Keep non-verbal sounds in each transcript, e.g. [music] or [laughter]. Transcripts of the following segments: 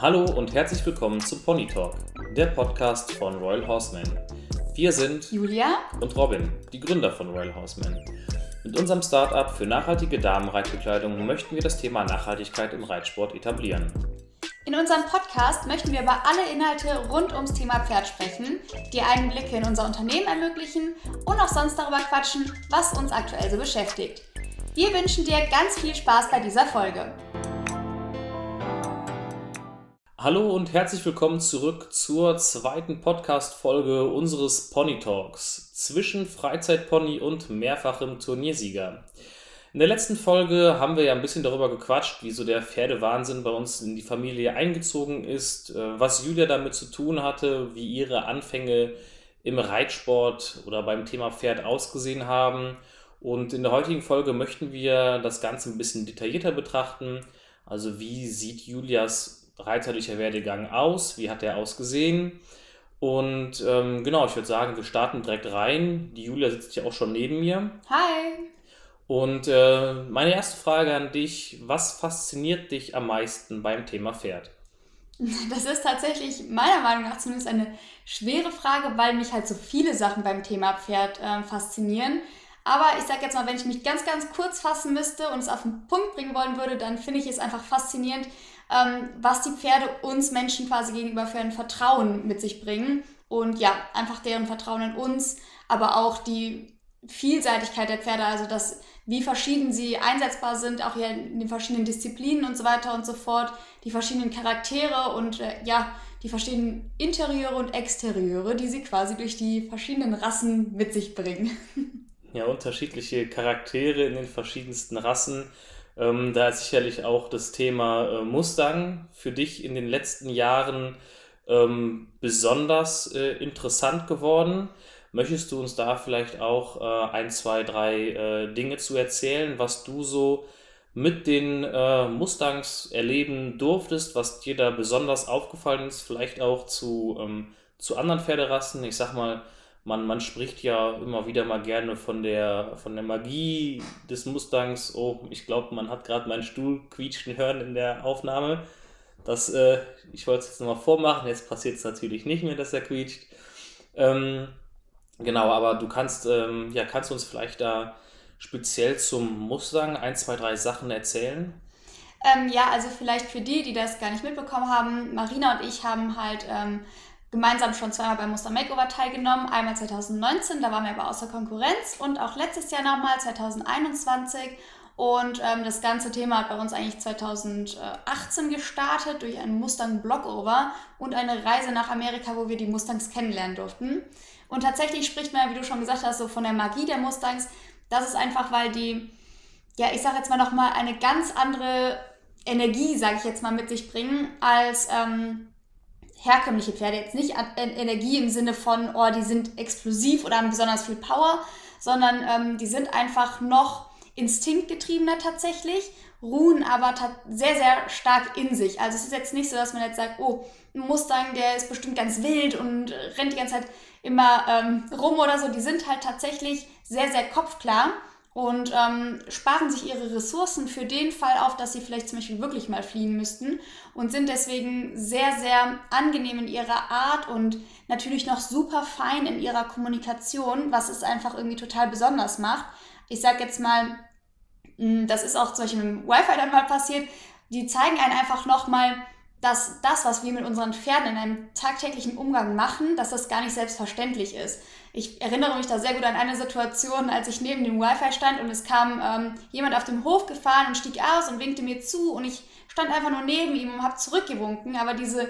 Hallo und herzlich willkommen zum Pony Talk, der Podcast von Royal Horseman. Wir sind Julia und Robin, die Gründer von Royal Horseman. Mit unserem Startup für nachhaltige Damenreitbekleidung möchten wir das Thema Nachhaltigkeit im Reitsport etablieren. In unserem Podcast möchten wir über alle Inhalte rund ums Thema Pferd sprechen, die Einblicke in unser Unternehmen ermöglichen und auch sonst darüber quatschen, was uns aktuell so beschäftigt. Wir wünschen dir ganz viel Spaß bei dieser Folge. Hallo und herzlich willkommen zurück zur zweiten Podcast-Folge unseres Pony Talks zwischen Freizeitpony und mehrfachem Turniersieger. In der letzten Folge haben wir ja ein bisschen darüber gequatscht, wie so der Pferdewahnsinn bei uns in die Familie eingezogen ist, äh, was Julia damit zu tun hatte, wie ihre Anfänge im Reitsport oder beim Thema Pferd ausgesehen haben. Und in der heutigen Folge möchten wir das Ganze ein bisschen detaillierter betrachten. Also wie sieht Julias reiterlicher Werdegang aus? Wie hat er ausgesehen? Und ähm, genau, ich würde sagen, wir starten direkt rein. Die Julia sitzt ja auch schon neben mir. Hi! Und äh, meine erste Frage an dich, was fasziniert dich am meisten beim Thema Pferd? [laughs] Das ist tatsächlich meiner Meinung nach zumindest eine schwere Frage, weil mich halt so viele Sachen beim Thema Pferd äh, faszinieren. Aber ich sage jetzt mal, wenn ich mich ganz, ganz kurz fassen müsste und es auf den Punkt bringen wollen würde, dann finde ich es einfach faszinierend, ähm, was die Pferde uns Menschen quasi gegenüber für ein Vertrauen mit sich bringen. Und ja, einfach deren Vertrauen in uns, aber auch die Vielseitigkeit der Pferde, also dass, wie verschieden sie einsetzbar sind, auch hier in den verschiedenen Disziplinen und so weiter und so fort, die verschiedenen Charaktere und äh, ja, die verschiedenen Interieure und Exterieure, die sie quasi durch die verschiedenen Rassen mit sich bringen. Ja, unterschiedliche Charaktere in den verschiedensten Rassen ähm, da ist sicherlich auch das Thema äh, Mustang für dich in den letzten Jahren ähm, besonders äh, interessant geworden. Möchtest du uns da vielleicht auch äh, ein, zwei, drei äh, Dinge zu erzählen, was du so mit den äh, Mustangs erleben durftest, was dir da besonders aufgefallen ist, vielleicht auch zu, ähm, zu anderen Pferderassen? Ich sag mal, man, man spricht ja immer wieder mal gerne von der, von der Magie des Mustangs. Oh, ich glaube, man hat gerade meinen Stuhl quietschen hören in der Aufnahme. Das, äh, ich wollte es jetzt nochmal vormachen, jetzt passiert es natürlich nicht mehr, dass er quietscht. Ähm, genau, aber du kannst, ähm, ja, kannst uns vielleicht da speziell zum Mustang ein, zwei, drei Sachen erzählen? Ähm, ja, also vielleicht für die, die das gar nicht mitbekommen haben, Marina und ich haben halt ähm, gemeinsam schon zweimal beim Muster Makeover teilgenommen. Einmal 2019, da waren wir aber außer Konkurrenz und auch letztes Jahr nochmal 2021. Und ähm, das ganze Thema hat bei uns eigentlich 2018 gestartet durch einen Mustang Blockover und eine Reise nach Amerika, wo wir die Mustangs kennenlernen durften. Und tatsächlich spricht man, wie du schon gesagt hast, so von der Magie der Mustangs. Das ist einfach, weil die, ja, ich sag jetzt mal nochmal, eine ganz andere Energie, sage ich jetzt mal, mit sich bringen als ähm, herkömmliche Pferde. Jetzt nicht Energie im Sinne von, oh, die sind explosiv oder haben besonders viel Power, sondern ähm, die sind einfach noch instinktgetriebener tatsächlich, ruhen aber sehr, sehr stark in sich. Also es ist jetzt nicht so, dass man jetzt sagt, oh, ein Mustang, der ist bestimmt ganz wild und rennt die ganze Zeit immer ähm, rum oder so. Die sind halt tatsächlich sehr, sehr kopfklar und ähm, sparen sich ihre Ressourcen für den Fall auf, dass sie vielleicht zum Beispiel wirklich mal fliehen müssten und sind deswegen sehr, sehr angenehm in ihrer Art und natürlich noch super fein in ihrer Kommunikation, was es einfach irgendwie total besonders macht. Ich sag jetzt mal, hm, das ist auch zum Beispiel mit dem Wi-Fi dann mal passiert, die zeigen einen einfach nochmal, dass das, was wir mit unseren Pferden in einem tagtäglichen Umgang machen, dass das gar nicht selbstverständlich ist. Ich erinnere mich da sehr gut an eine Situation, als ich neben dem Wi-Fi stand und es kam ähm, jemand auf dem Hof gefahren und stieg aus und winkte mir zu und ich stand einfach nur neben ihm und habe zurückgewunken, aber diese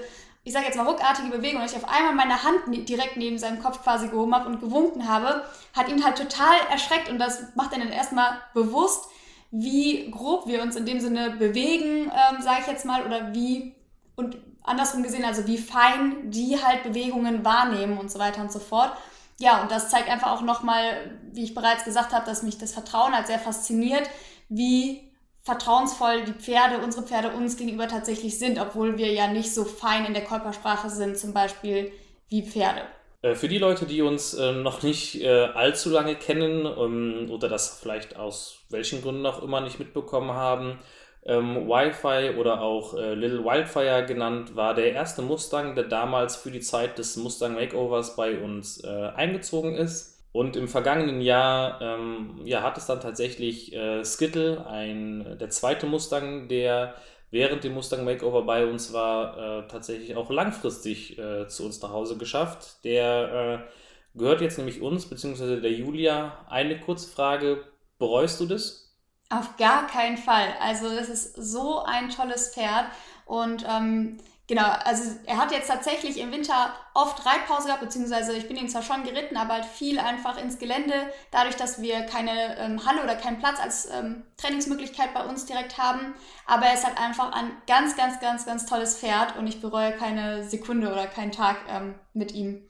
ich sage jetzt mal ruckartige Bewegung, und ich auf einmal meine Hand direkt neben seinem Kopf quasi gehoben habe und gewunken habe, hat ihn halt total erschreckt und das macht dann erstmal bewusst, wie grob wir uns in dem Sinne bewegen, ähm, sage ich jetzt mal, oder wie und andersrum gesehen, also wie fein die halt Bewegungen wahrnehmen und so weiter und so fort. Ja, und das zeigt einfach auch nochmal, wie ich bereits gesagt habe, dass mich das Vertrauen halt sehr fasziniert, wie vertrauensvoll die Pferde, unsere Pferde uns gegenüber tatsächlich sind, obwohl wir ja nicht so fein in der Körpersprache sind, zum Beispiel wie Pferde. Äh, für die Leute, die uns äh, noch nicht äh, allzu lange kennen ähm, oder das vielleicht aus welchen Gründen auch immer nicht mitbekommen haben, Ähm, Wi-Fi oder auch äh, Little Wildfire genannt, war der erste Mustang, der damals für die Zeit des Mustang Makeovers bei uns äh, eingezogen ist. Und im vergangenen Jahr ähm, ja, hat es dann tatsächlich äh, Skittle, ein, der zweite Mustang, der während dem Mustang Makeover bei uns war, äh, tatsächlich auch langfristig äh, zu uns nach Hause geschafft. Der äh, gehört jetzt nämlich uns, beziehungsweise der Julia. Eine kurze Frage, bereust du das? Auf gar keinen Fall. Also es ist so ein tolles Pferd und ähm, genau, also er hat jetzt tatsächlich im Winter oft Reitpause gehabt, beziehungsweise ich bin ihn zwar schon geritten, aber halt viel einfach ins Gelände, dadurch, dass wir keine ähm, Halle oder keinen Platz als ähm, Trainingsmöglichkeit bei uns direkt haben. Aber er ist halt einfach ein ganz, ganz, ganz, ganz tolles Pferd und ich bereue keine Sekunde oder keinen Tag ähm, mit ihm.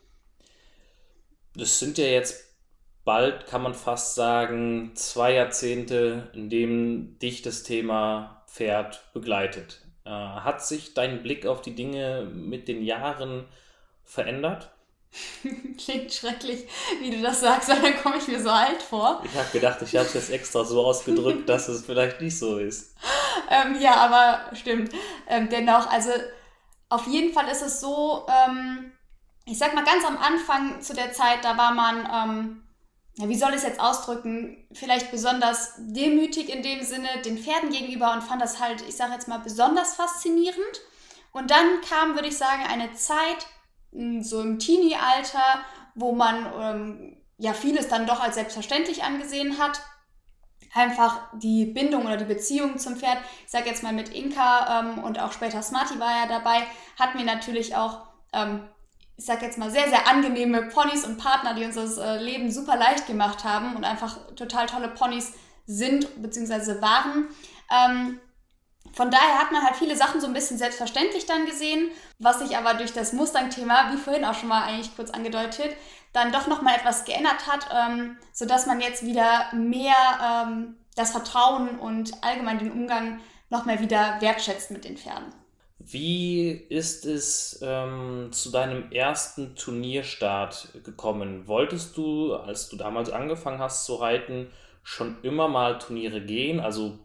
Das sind ja jetzt bald, kann man fast sagen, zwei Jahrzehnte, in dem dich das Thema Pferd begleitet. Äh, hat sich dein Blick auf die Dinge mit den Jahren verändert? [laughs] Klingt schrecklich, wie du das sagst, weil dann komme ich mir so alt vor. Ich habe gedacht, ich habe es jetzt extra so ausgedrückt, dass es vielleicht nicht so ist. [laughs] Ähm, ja, aber stimmt. Ähm, dennoch, also auf jeden Fall ist es so, ähm, ich sag mal ganz am Anfang zu der Zeit, da war man ähm, wie soll ich es jetzt ausdrücken, vielleicht besonders demütig in dem Sinne den Pferden gegenüber und fand das halt, ich sage jetzt mal, besonders faszinierend. Und dann kam, würde ich sagen, eine Zeit, hm, so im Teenie-Alter, wo man ähm, ja vieles dann doch als selbstverständlich angesehen hat. Einfach die Bindung oder die Beziehung zum Pferd, ich sage jetzt mal mit Inka ähm, und auch später Smarty war ja dabei, hat mir natürlich auch ähm, ich sag jetzt mal, sehr, sehr angenehme Ponys und Partner, die uns das äh, Leben super leicht gemacht haben und einfach total tolle Ponys sind bzw. waren. Ähm, von daher hat man halt viele Sachen so ein bisschen selbstverständlich dann gesehen, was sich aber durch das Mustang-Thema, wie vorhin auch schon mal eigentlich kurz angedeutet, dann doch nochmal etwas geändert hat, ähm, sodass man jetzt wieder mehr ähm, das Vertrauen und allgemein den Umgang nochmal wieder wertschätzt mit den Pferden. Wie ist es ähm, zu deinem ersten Turnierstart gekommen? Wolltest du, als du damals angefangen hast zu reiten, schon immer mal Turniere gehen? Also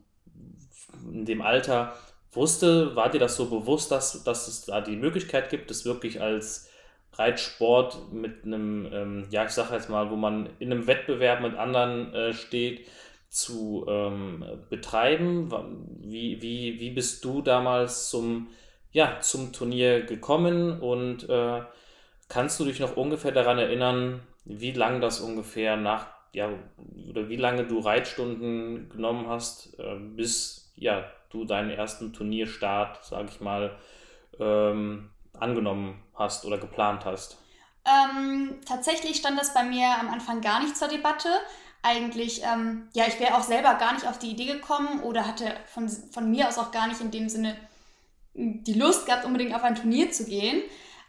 in dem Alter wusste, war dir das so bewusst, dass, dass es da die Möglichkeit gibt, es wirklich als Reitsport mit einem, ähm, ja, ich sage jetzt mal, wo man in einem Wettbewerb mit anderen äh, steht, zu ähm, betreiben? Wie, wie, wie bist du damals zum ja, zum Turnier gekommen und äh, kannst du dich noch ungefähr daran erinnern, wie lange das ungefähr nach, ja, oder wie lange du Reitstunden genommen hast, äh, bis ja, du deinen ersten Turnierstart, sage ich mal, ähm, angenommen hast oder geplant hast? Ähm, tatsächlich stand das bei mir am Anfang gar nicht zur Debatte. Eigentlich, ähm, ja, ich wäre auch selber gar nicht auf die Idee gekommen oder hatte von, von mir aus auch gar nicht in dem Sinne die Lust gehabt, unbedingt auf ein Turnier zu gehen.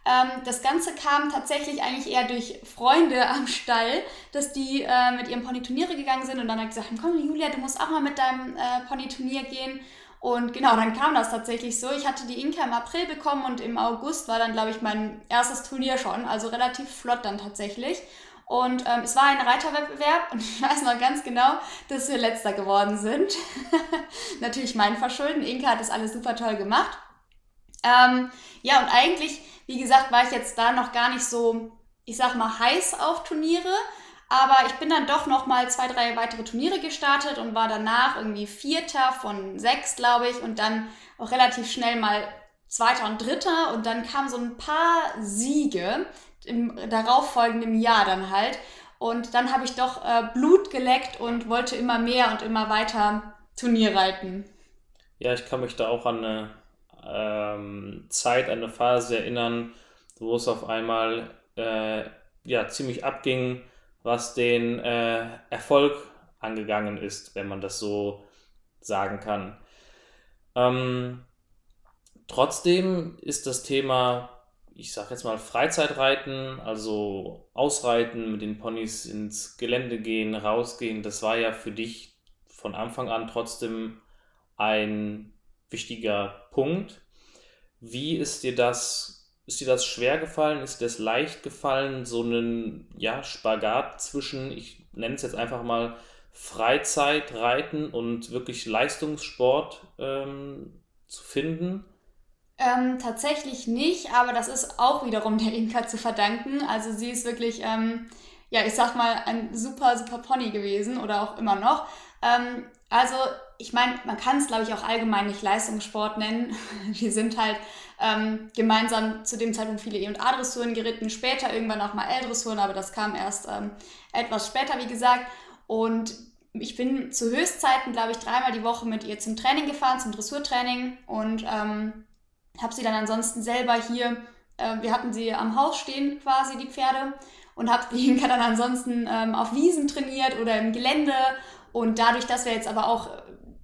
Ähm, das Ganze kam tatsächlich eigentlich eher durch Freunde [laughs] am Stall, dass die äh, mit ihrem Pony Turniere gegangen sind und dann hat gesagt, komm Julia, du musst auch mal mit deinem äh, Pony Turnier gehen. Und genau, dann kam das tatsächlich so. Ich hatte die Inka im April bekommen und im August war dann, glaube ich, mein erstes Turnier schon. Also relativ flott dann tatsächlich. Und ähm, es war ein Reiterwettbewerb und [laughs] ich weiß noch ganz genau, dass wir letzter geworden sind. [laughs] Natürlich mein Verschulden. Inka hat das alles super toll gemacht. Ähm, ja, und eigentlich, wie gesagt, war ich jetzt da noch gar nicht so, ich sag mal, heiß auf Turniere. Aber ich bin dann doch noch mal zwei, drei weitere Turniere gestartet und war danach irgendwie Vierter von sechs, glaube ich. Und dann auch relativ schnell mal Zweiter und Dritter. Und dann kamen so ein paar Siege im darauffolgenden Jahr dann halt. Und dann habe ich doch äh, Blut geleckt und wollte immer mehr und immer weiter Turnier reiten. Ja, ich kann mich da auch an eine ähm, Zeit, eine Phase erinnern, wo es auf einmal äh, ja, ziemlich abging, was den äh, Erfolg angegangen ist, wenn man das so sagen kann. Ähm, trotzdem ist das Thema, ich sage jetzt mal Freizeitreiten, also Ausreiten, mit den Ponys ins Gelände gehen, rausgehen, das war ja für dich von Anfang an trotzdem ein wichtiger Punkt. Wie ist dir das, ist dir das schwer gefallen? Ist dir das leicht gefallen, so einen ja, Spagat zwischen, ich nenne es jetzt einfach mal Freizeitreiten und wirklich Leistungssport ähm, zu finden? Ähm, tatsächlich nicht, aber das ist auch wiederum der Inka zu verdanken. Also sie ist wirklich, ähm, ja, ich sag mal, ein super, super Pony gewesen oder auch immer noch. Ähm, also ich meine, man kann es, glaube ich, auch allgemein nicht Leistungssport nennen. [laughs] Wir sind halt ähm, gemeinsam zu dem Zeitpunkt viele E- und A-Dressuren geritten, später irgendwann auch mal L-Dressuren, aber das kam erst ähm, etwas später, wie gesagt. Und ich bin zu Höchstzeiten, glaube ich, dreimal die Woche mit ihr zum Training gefahren, zum Dressurtraining und ähm, habe sie dann ansonsten selber hier, äh, wir hatten sie am Haus stehen quasi, die Pferde, und habe die [laughs] dann ansonsten ähm, auf Wiesen trainiert oder im Gelände. Und dadurch, dass wir jetzt aber auch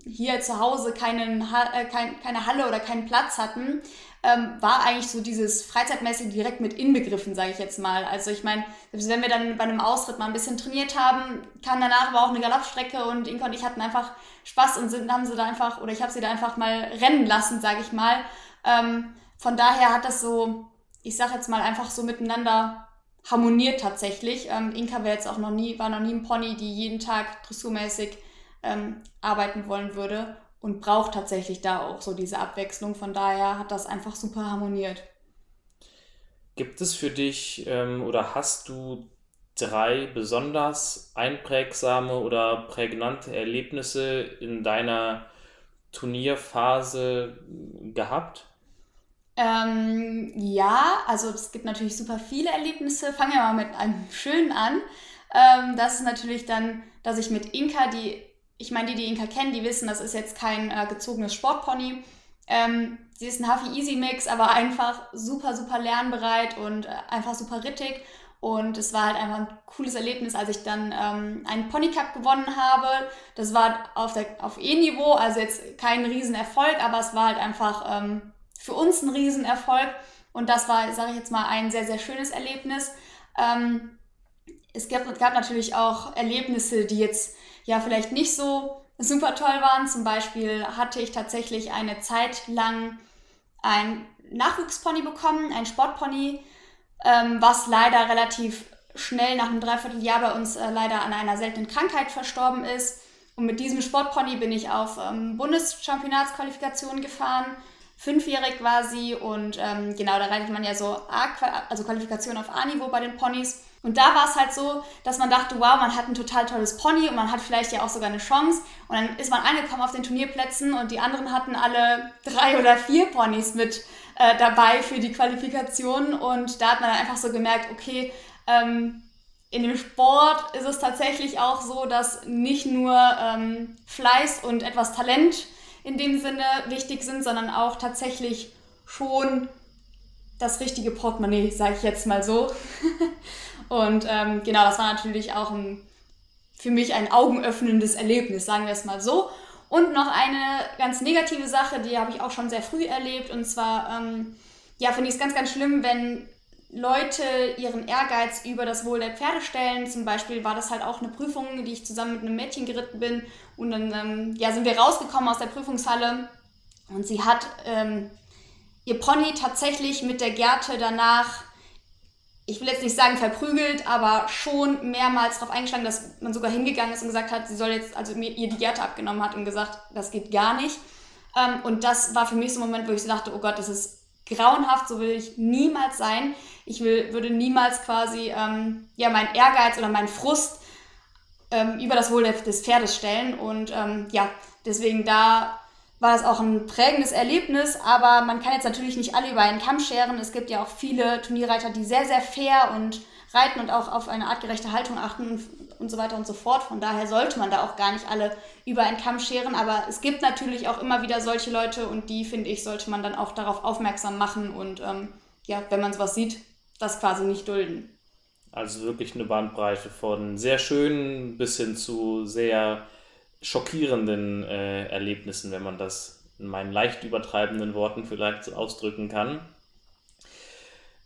hier zu Hause keinen, äh, kein, keine Halle oder keinen Platz hatten, ähm, war eigentlich so dieses Freizeitmäßige direkt mit inbegriffen, sage ich jetzt mal. Also ich meine, wenn wir dann bei einem Ausritt mal ein bisschen trainiert haben, kam danach aber auch eine Galoppstrecke und Inka und ich hatten einfach Spaß und sind, haben sie da einfach, oder ich habe sie da einfach mal rennen lassen, sage ich mal. Ähm, von daher hat das so, ich sage jetzt mal, einfach so miteinander harmoniert tatsächlich. Ähm, Inka wäre jetzt auch noch nie, war noch nie ein Pony, die jeden Tag dressurmäßig ähm, arbeiten wollen würde und braucht tatsächlich da auch so diese Abwechslung. Von daher hat das einfach super harmoniert. Gibt es für dich ähm, oder hast du drei besonders einprägsame oder prägnante Erlebnisse in deiner Turnierphase gehabt? Ähm, ja, also es gibt natürlich super viele Erlebnisse. Fangen wir mal mit einem schönen an. Ähm, das ist natürlich dann, dass ich mit Inka, die, ich meine, die, die Inka kennen, die wissen, das ist jetzt kein äh, gezogenes Sportpony. Ähm, sie ist ein Huffy Easy Mix, aber einfach super, super lernbereit und äh, einfach super rittig. Und es war halt einfach ein cooles Erlebnis, als ich dann ähm, einen Pony Cup gewonnen habe. Das war auf, auf E-Niveau, also jetzt kein Riesenerfolg, aber es war halt einfach ähm, für uns ein Riesenerfolg. Und das war, sage ich jetzt mal, ein sehr, sehr schönes Erlebnis. Ähm, es gab, gab natürlich auch Erlebnisse, die jetzt ja vielleicht nicht so super toll waren. Zum Beispiel hatte ich tatsächlich eine Zeit lang ein Nachwuchspony bekommen, ein Sportpony, ähm, was leider relativ schnell nach einem Dreivierteljahr bei uns äh, leider an einer seltenen Krankheit verstorben ist. Und mit diesem Sportpony bin ich auf ähm, Bundeschampionatsqualifikation gefahren fünfjährig sie und ähm, genau, da reitet man ja so A, also Qualifikation auf A-Niveau bei den Ponys. Und da war es halt so, dass man dachte, wow, man hat ein total tolles Pony und man hat vielleicht ja auch sogar eine Chance. Und dann ist man angekommen auf den Turnierplätzen und die anderen hatten alle drei [laughs] oder vier Ponys mit äh, dabei für die Qualifikation. Und da hat man dann einfach so gemerkt, okay, ähm, in dem Sport ist es tatsächlich auch so, dass nicht nur ähm, Fleiß und etwas Talent in dem Sinne wichtig sind, sondern auch tatsächlich schon das richtige Portemonnaie, sage ich jetzt mal so. [laughs] und ähm, genau, das war natürlich auch ein, für mich ein augenöffnendes Erlebnis, sagen wir es mal so. Und noch eine ganz negative Sache, die habe ich auch schon sehr früh erlebt. Und zwar, ähm, ja, finde ich es ganz, ganz schlimm, wenn Leute ihren Ehrgeiz über das Wohl der Pferde stellen. Zum Beispiel war das halt auch eine Prüfung, die ich zusammen mit einem Mädchen geritten bin. Und dann ähm, ja, sind wir rausgekommen aus der Prüfungshalle und sie hat ähm, ihr Pony tatsächlich mit der Gerte danach, ich will jetzt nicht sagen verprügelt, aber schon mehrmals darauf eingeschlagen, dass man sogar hingegangen ist und gesagt hat, sie soll jetzt, also mir ihr die Gerte abgenommen hat und gesagt, das geht gar nicht. Ähm, und das war für mich so ein Moment, wo ich so dachte, oh Gott, das ist grauenhaft, so will ich niemals sein. Ich will, würde niemals quasi ähm, ja, meinen Ehrgeiz oder meinen Frust ähm, über das Wohl des Pferdes stellen. Und ähm, ja, deswegen da war es auch ein prägendes Erlebnis, aber man kann jetzt natürlich nicht alle über einen Kamm scheren. Es gibt ja auch viele Turnierreiter, die sehr, sehr fair und reiten und auch auf eine artgerechte Haltung achten und, so weiter und so fort. Von daher sollte man da auch gar nicht alle über einen Kamm scheren. Aber es gibt natürlich auch immer wieder solche Leute und die, finde ich, sollte man dann auch darauf aufmerksam machen und ähm, ja, wenn man sowas sieht, das quasi nicht dulden. Also wirklich eine Bandbreite von sehr schönen bis hin zu sehr schockierenden äh, Erlebnissen, wenn man das in meinen leicht übertreibenden Worten vielleicht so ausdrücken kann.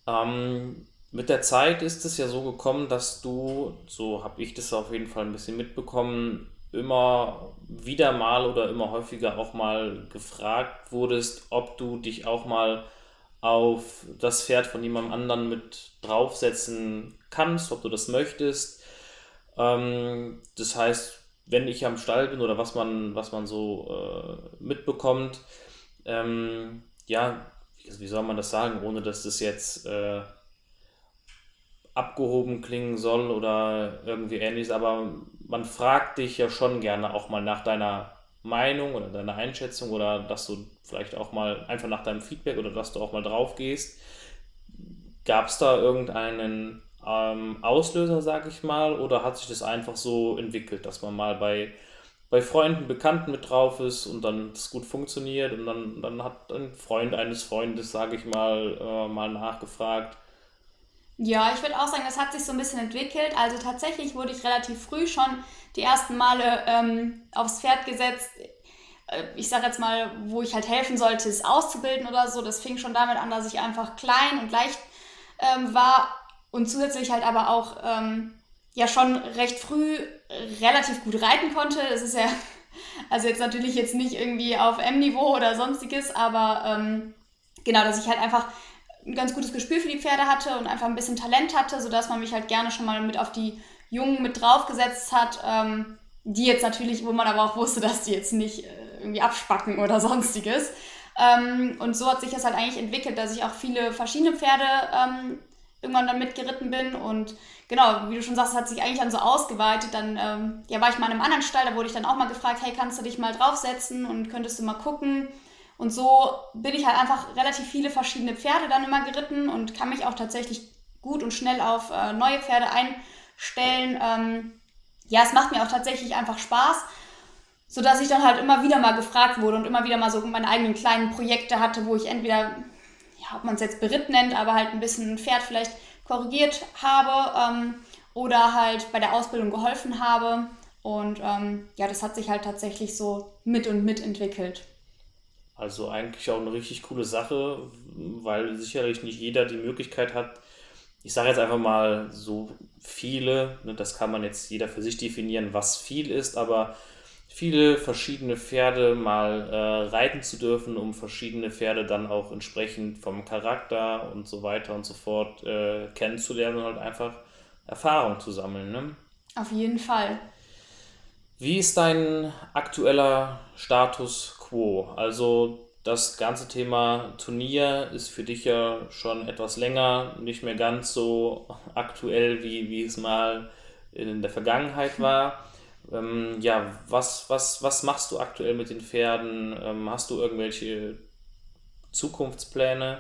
Ähm, mit der Zeit ist es ja so gekommen, dass du, so habe ich das auf jeden Fall ein bisschen mitbekommen, immer wieder mal oder immer häufiger auch mal gefragt wurdest, ob du dich auch mal auf das Pferd von jemandem anderen mit draufsetzen kannst, ob du das möchtest. Ähm, das heißt, wenn ich am Stall bin oder was man, was man so äh, mitbekommt, ähm, ja, wie soll man das sagen, ohne dass das jetzt äh, abgehoben klingen soll oder irgendwie ähnliches, aber man fragt dich ja schon gerne auch mal nach deiner Meinung oder deiner Einschätzung oder dass du vielleicht auch mal einfach nach deinem Feedback oder dass du auch mal drauf gehst. Gab es da irgendeinen ähm, Auslöser, sag ich mal, oder hat sich das einfach so entwickelt, dass man mal bei, bei Freunden, Bekannten mit drauf ist und dann das gut funktioniert und dann, dann hat ein Freund eines Freundes, sag ich mal, äh, mal nachgefragt. Ja, ich würde auch sagen, das hat sich so ein bisschen entwickelt. Also tatsächlich wurde ich relativ früh schon die ersten Male ähm, aufs Pferd gesetzt. Äh, ich sage jetzt mal, wo ich halt helfen sollte, es auszubilden oder so. Das fing schon damit an, dass ich einfach klein und leicht ähm, war und zusätzlich halt aber auch ähm, ja schon recht früh relativ gut reiten konnte. Das ist ja, [laughs] also jetzt natürlich jetzt nicht irgendwie auf M-Niveau oder sonstiges, aber ähm, genau, dass ich halt einfach ein ganz gutes Gespür für die Pferde hatte und einfach ein bisschen Talent hatte, sodass man mich halt gerne schon mal mit auf die Jungen mit draufgesetzt hat, ähm, die jetzt natürlich, wo man aber auch wusste, dass die jetzt nicht äh, irgendwie abspacken oder [laughs] sonstiges. Ähm, und so hat sich das halt eigentlich entwickelt, dass ich auch viele verschiedene Pferde ähm, irgendwann dann mitgeritten bin. Und genau, wie du schon sagst, hat sich eigentlich dann so ausgeweitet. Dann ähm, ja, war ich mal in einem anderen Stall, da wurde ich dann auch mal gefragt, hey, kannst du dich mal draufsetzen und könntest du mal gucken? Und so bin ich halt einfach relativ viele verschiedene Pferde dann immer geritten und kann mich auch tatsächlich gut und schnell auf äh, neue Pferde einstellen. Ähm, ja, es macht mir auch tatsächlich einfach Spaß, sodass ich dann halt immer wieder mal gefragt wurde und immer wieder mal so meine eigenen kleinen Projekte hatte, wo ich entweder ja, ob man es jetzt Beritt nennt, aber halt ein bisschen ein Pferd vielleicht korrigiert habe ähm, oder halt bei der Ausbildung geholfen habe. Und ähm, ja, das hat sich halt tatsächlich so mit und mit entwickelt. Also eigentlich auch eine richtig coole Sache, weil sicherlich nicht jeder die Möglichkeit hat, ich sage jetzt einfach mal so viele, ne, das kann man jetzt jeder für sich definieren, was viel ist, aber viele verschiedene Pferde mal äh, reiten zu dürfen, um verschiedene Pferde dann auch entsprechend vom Charakter und so weiter und so fort äh, kennenzulernen und halt einfach Erfahrung zu sammeln. Ne? Auf jeden Fall. Wie ist dein aktueller Status quo? Also das ganze Thema Turnier ist für dich ja schon etwas länger, nicht mehr ganz so aktuell, wie, wie es mal in der Vergangenheit war. [laughs] Ähm, ja, was, was, was machst du aktuell mit den Pferden? Ähm, hast du irgendwelche Zukunftspläne?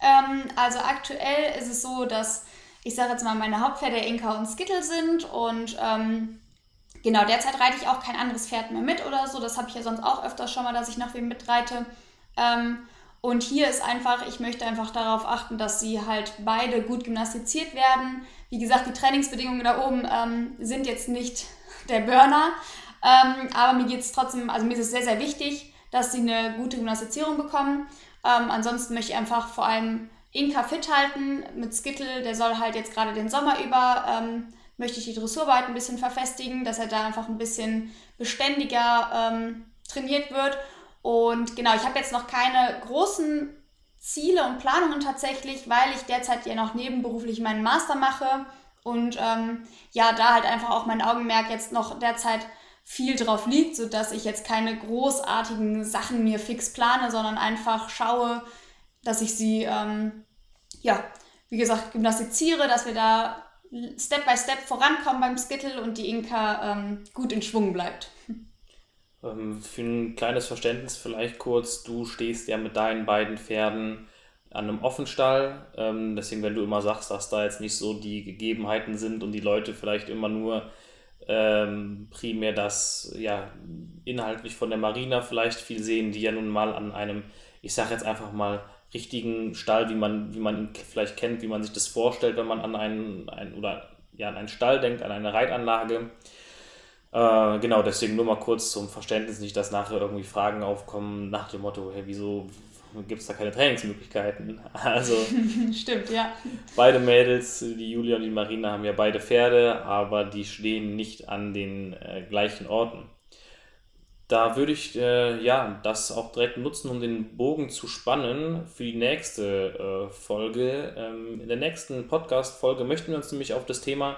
Ähm, also aktuell ist es so, dass ich sage jetzt mal, meine Hauptpferde Inka und Skittle sind und ähm, genau, derzeit reite ich auch kein anderes Pferd mehr mit oder so. Das habe ich ja sonst auch öfters schon mal, dass ich noch wem mitreite. Ähm, und hier ist einfach, ich möchte einfach darauf achten, dass sie halt beide gut gymnastiziert werden. Wie gesagt, die Trainingsbedingungen da oben ähm, sind jetzt nicht der Burner. Ähm, aber mir geht es trotzdem, also mir ist es sehr, sehr wichtig, dass sie eine gute Gymnastizierung bekommen. Ähm, ansonsten möchte ich einfach vor allem Inka fit halten mit Skittle. Der soll halt jetzt gerade den Sommer über, ähm, möchte ich die Dressurarbeit ein bisschen verfestigen, dass er da einfach ein bisschen beständiger ähm, trainiert wird. Und genau, ich habe jetzt noch keine großen Ziele und Planungen tatsächlich, weil ich derzeit ja noch nebenberuflich meinen Master mache und ähm, ja, da halt einfach auch mein Augenmerk jetzt noch derzeit viel drauf liegt, sodass ich jetzt keine großartigen Sachen mir fix plane, sondern einfach schaue, dass ich sie, ähm, ja, wie gesagt, gymnastiziere, dass wir da Step by Step vorankommen beim Skittle und die Inka ähm, gut in Schwung bleibt. Ähm, für ein kleines Verständnis vielleicht kurz, du stehst ja mit deinen beiden Pferden an einem Offenstall. Ähm, deswegen, wenn du immer sagst, dass da jetzt nicht so die Gegebenheiten sind und die Leute vielleicht immer nur ähm, primär das ja inhaltlich von der Marina vielleicht viel sehen, die ja nun mal an einem, ich sage jetzt einfach mal, richtigen Stall, wie man, wie man ihn vielleicht kennt, wie man sich das vorstellt, wenn man an einen, einen oder ja, an einen Stall denkt, an eine Reitanlage. Äh, genau, deswegen nur mal kurz zum Verständnis, nicht, dass nachher irgendwie Fragen aufkommen nach dem Motto, hey, wieso, gibt es da keine Trainingsmöglichkeiten. [laughs] Also [laughs] stimmt, ja. Beide Mädels, die Julia und die Marina, haben ja beide Pferde, aber die stehen nicht an den äh, gleichen Orten. Da würde ich äh, ja das auch direkt nutzen, um den Bogen zu spannen für die nächste äh, Folge. Ähm, in der nächsten Podcast-Folge möchten wir uns nämlich auf das Thema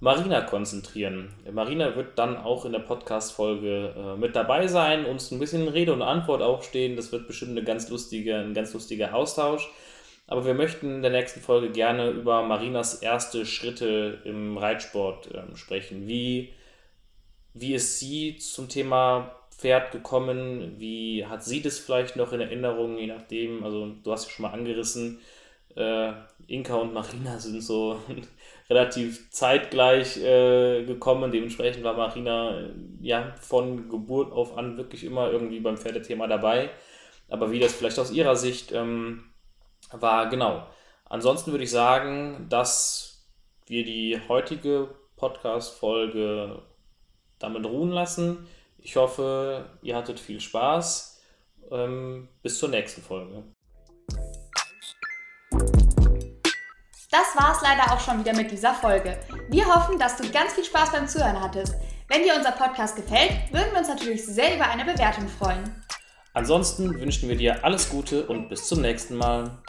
Marina konzentrieren. Marina wird dann auch in der Podcast-Folge äh, mit dabei sein, uns ein bisschen Rede und Antwort auch stehen. Das wird bestimmt eine ganz lustige, ein ganz lustiger Austausch. Aber wir möchten in der nächsten Folge gerne über Marinas erste Schritte im Reitsport äh, sprechen. Wie, wie ist sie zum Thema Pferd gekommen? Wie hat sie das vielleicht noch in Erinnerung, je nachdem? Also, du hast ja schon mal angerissen, äh, Inka und Marina sind so relativ zeitgleich äh, gekommen. Dementsprechend war Marina äh, ja von Geburt auf an wirklich immer irgendwie beim Pferdethema dabei. Aber wie das vielleicht aus ihrer Sicht ähm, war, genau. Ansonsten würde ich sagen, dass wir die heutige Podcast-Folge damit ruhen lassen. Ich hoffe, ihr hattet viel Spaß. Ähm, bis zur nächsten Folge. Das war es leider auch schon wieder mit dieser Folge. Wir hoffen, dass du ganz viel Spaß beim Zuhören hattest. Wenn dir unser Podcast gefällt, würden wir uns natürlich sehr über eine Bewertung freuen. Ansonsten wünschen wir dir alles Gute und bis zum nächsten Mal.